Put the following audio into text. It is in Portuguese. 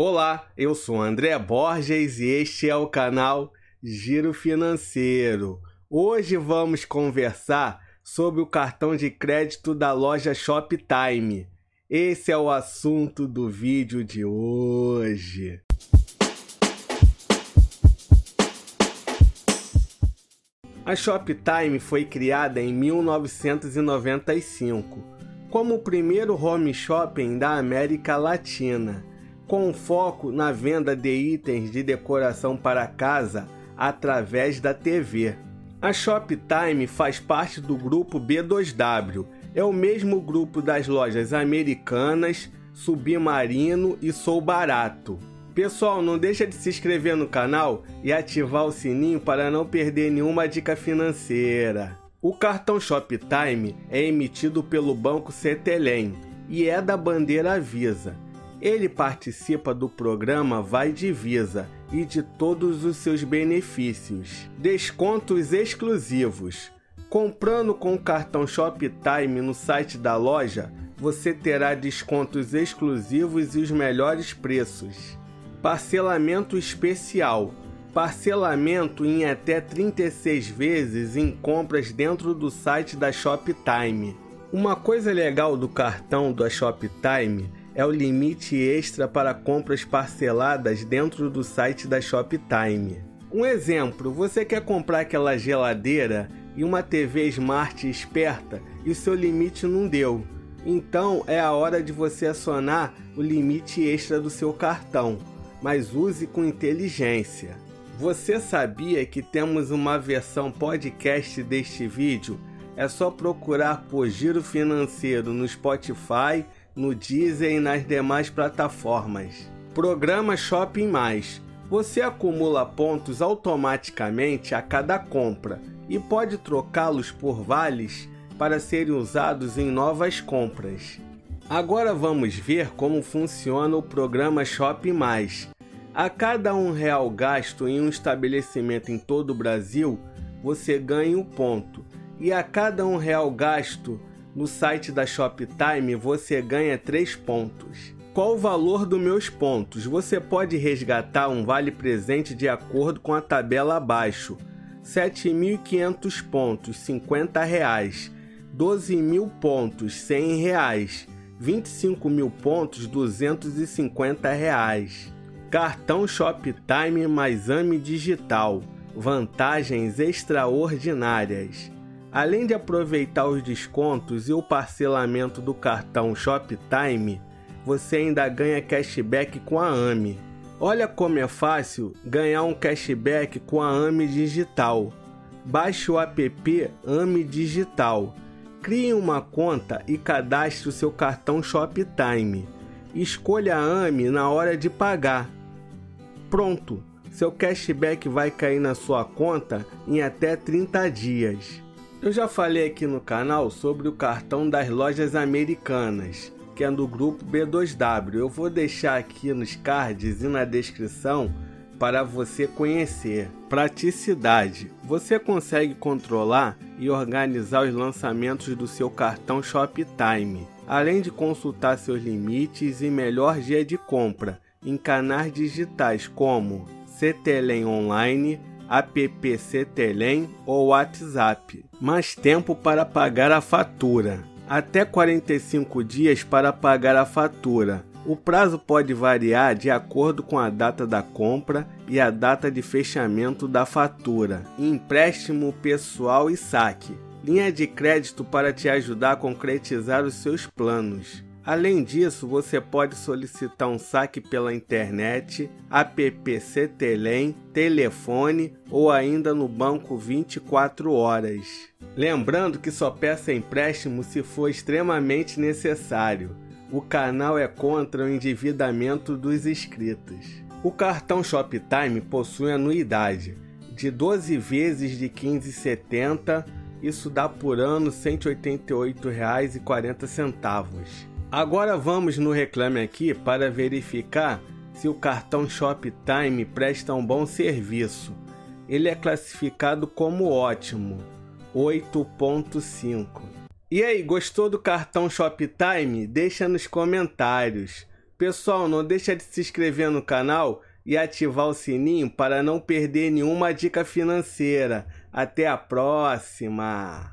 Olá, eu sou André Borges e este é o canal Giro Financeiro. Hoje vamos conversar sobre o cartão de crédito da loja Shoptime. Esse é o assunto do vídeo de hoje. A Shoptime foi criada em 1995 como o primeiro home shopping da América Latina com foco na venda de itens de decoração para casa através da TV. A Shoptime faz parte do grupo B2W, é o mesmo grupo das lojas Americanas, Submarino e Sou Barato. Pessoal, não deixa de se inscrever no canal e ativar o sininho para não perder nenhuma dica financeira. O cartão Shoptime é emitido pelo Banco Cetelem e é da bandeira Visa. Ele participa do programa Vai Divisa e de todos os seus benefícios. Descontos exclusivos. Comprando com o cartão Shoptime no site da loja, você terá descontos exclusivos e os melhores preços. Parcelamento especial. Parcelamento em até 36 vezes em compras dentro do site da Shoptime. Uma coisa legal do cartão da Shoptime é o limite extra para compras parceladas dentro do site da Shoptime. Um exemplo, você quer comprar aquela geladeira e uma TV Smart esperta e o seu limite não deu. Então é a hora de você acionar o limite extra do seu cartão, mas use com inteligência. Você sabia que temos uma versão podcast deste vídeo? É só procurar por Giro Financeiro no Spotify no Deezer e nas demais plataformas. Programa Shopping Mais. Você acumula pontos automaticamente a cada compra e pode trocá-los por vales para serem usados em novas compras. Agora vamos ver como funciona o programa Shopping Mais. A cada um real gasto em um estabelecimento em todo o Brasil, você ganha um ponto. E a cada um real gasto no site da Shoptime você ganha 3 pontos. Qual o valor dos meus pontos? Você pode resgatar um vale presente de acordo com a tabela abaixo. 7.500 pontos, 50 reais. 12.000 pontos, 100 reais. 25 mil pontos, 250 reais. Cartão Shoptime mais AME Digital. Vantagens extraordinárias. Além de aproveitar os descontos e o parcelamento do cartão Shoptime, você ainda ganha cashback com a AME. Olha como é fácil ganhar um cashback com a AME Digital. Baixe o app AME Digital. Crie uma conta e cadastre o seu cartão Shoptime. Escolha a AME na hora de pagar. Pronto! Seu cashback vai cair na sua conta em até 30 dias. Eu já falei aqui no canal sobre o cartão das lojas americanas, que é do grupo B2W. Eu vou deixar aqui nos cards e na descrição para você conhecer. Praticidade: você consegue controlar e organizar os lançamentos do seu cartão Shoptime, além de consultar seus limites e melhor dia de compra em canais digitais como CTLM Online, APPC Telem ou WhatsApp. Mais tempo para pagar a fatura. Até 45 dias para pagar a fatura. O prazo pode variar de acordo com a data da compra e a data de fechamento da fatura. Empréstimo pessoal e saque. Linha de crédito para te ajudar a concretizar os seus planos. Além disso, você pode solicitar um saque pela internet, app Telem, telefone ou ainda no banco 24 horas. Lembrando que só peça empréstimo se for extremamente necessário. O canal é contra o endividamento dos inscritos. O cartão Shoptime possui anuidade de 12 vezes de 15,70, isso dá por ano R$ 188,40. Agora vamos no Reclame Aqui para verificar se o cartão Shoptime presta um bom serviço. Ele é classificado como ótimo, 8.5. E aí, gostou do cartão Shoptime? Deixa nos comentários. Pessoal, não deixa de se inscrever no canal e ativar o sininho para não perder nenhuma dica financeira. Até a próxima!